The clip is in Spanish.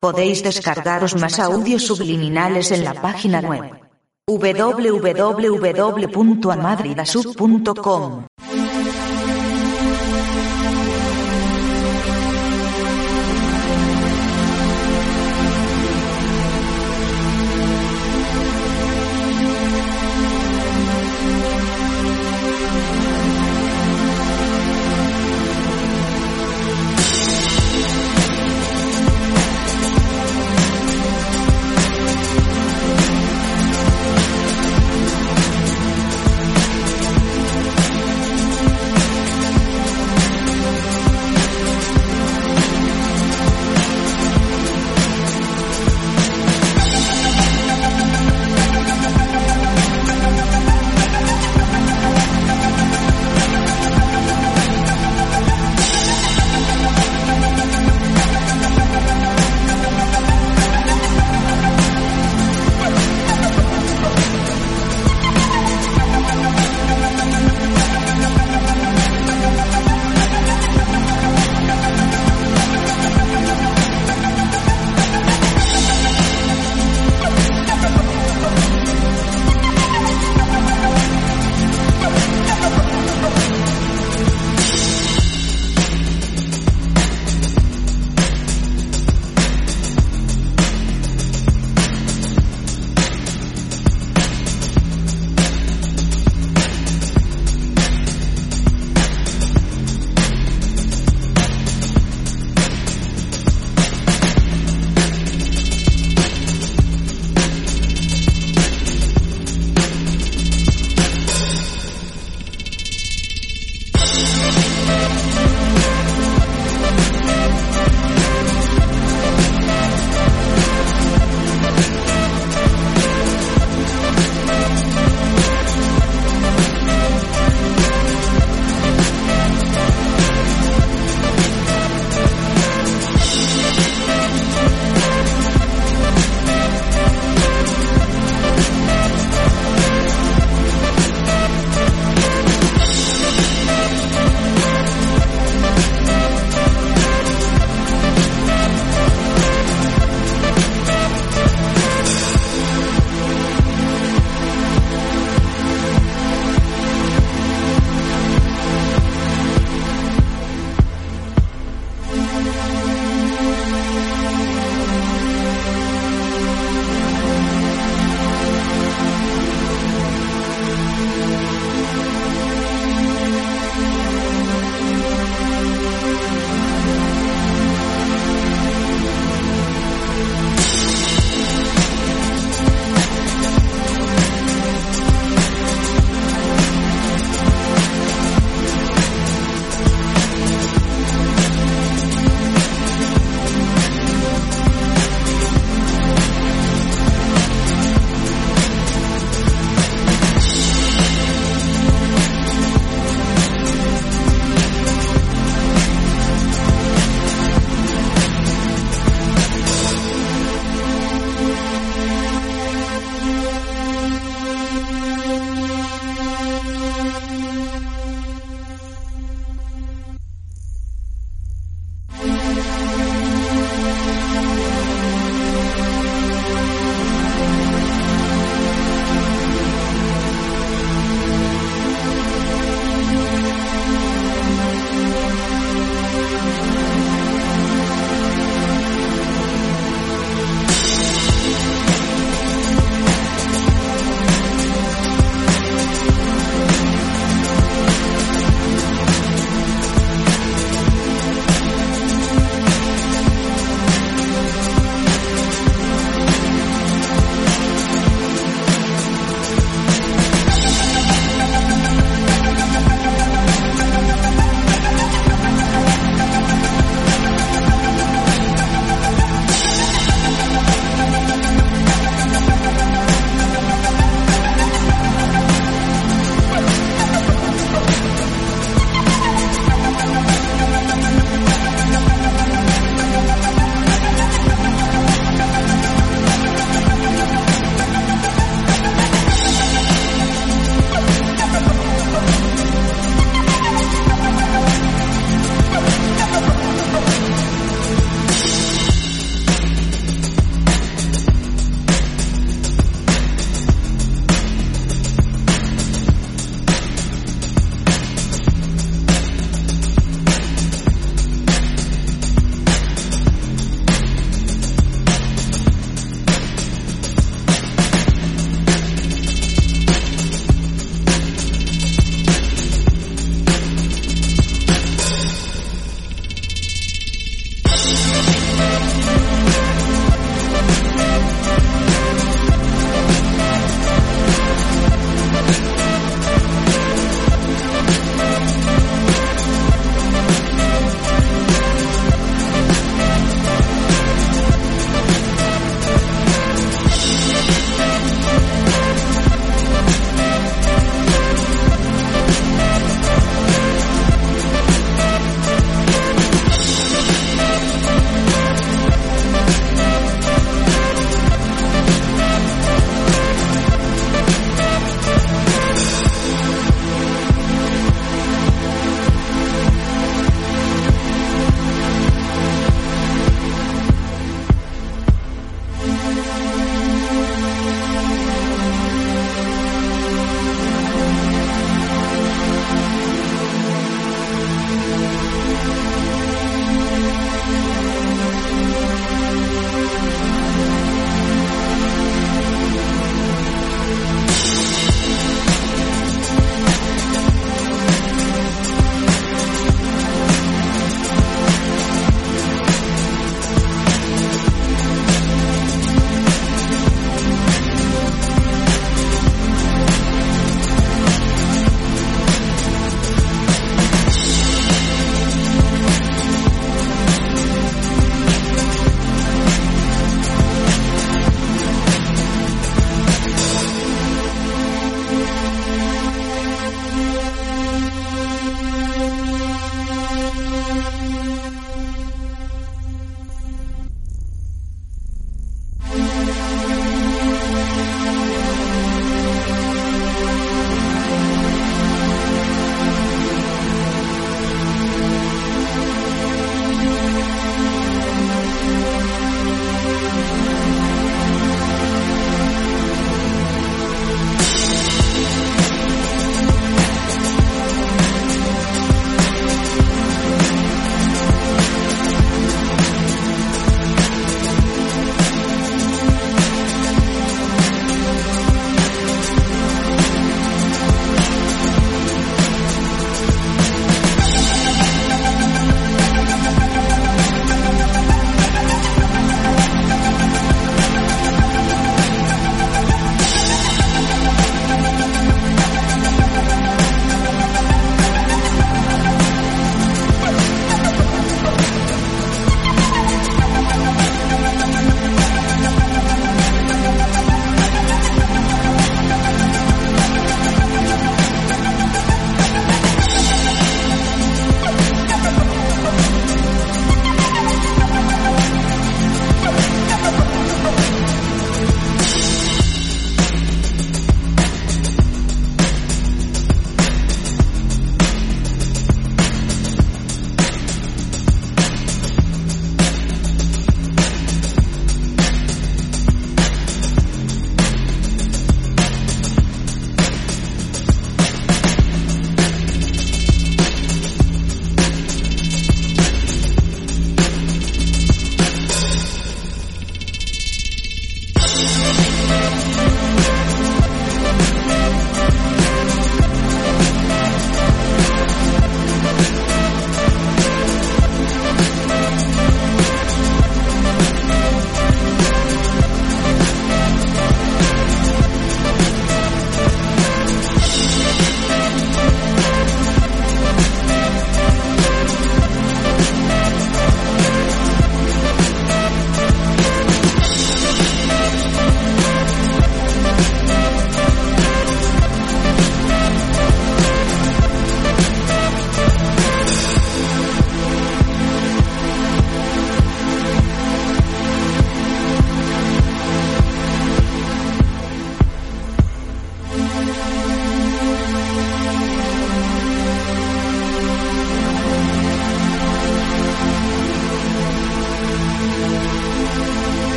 Podéis descargaros más audios subliminales en la página web www.amadridasub.com.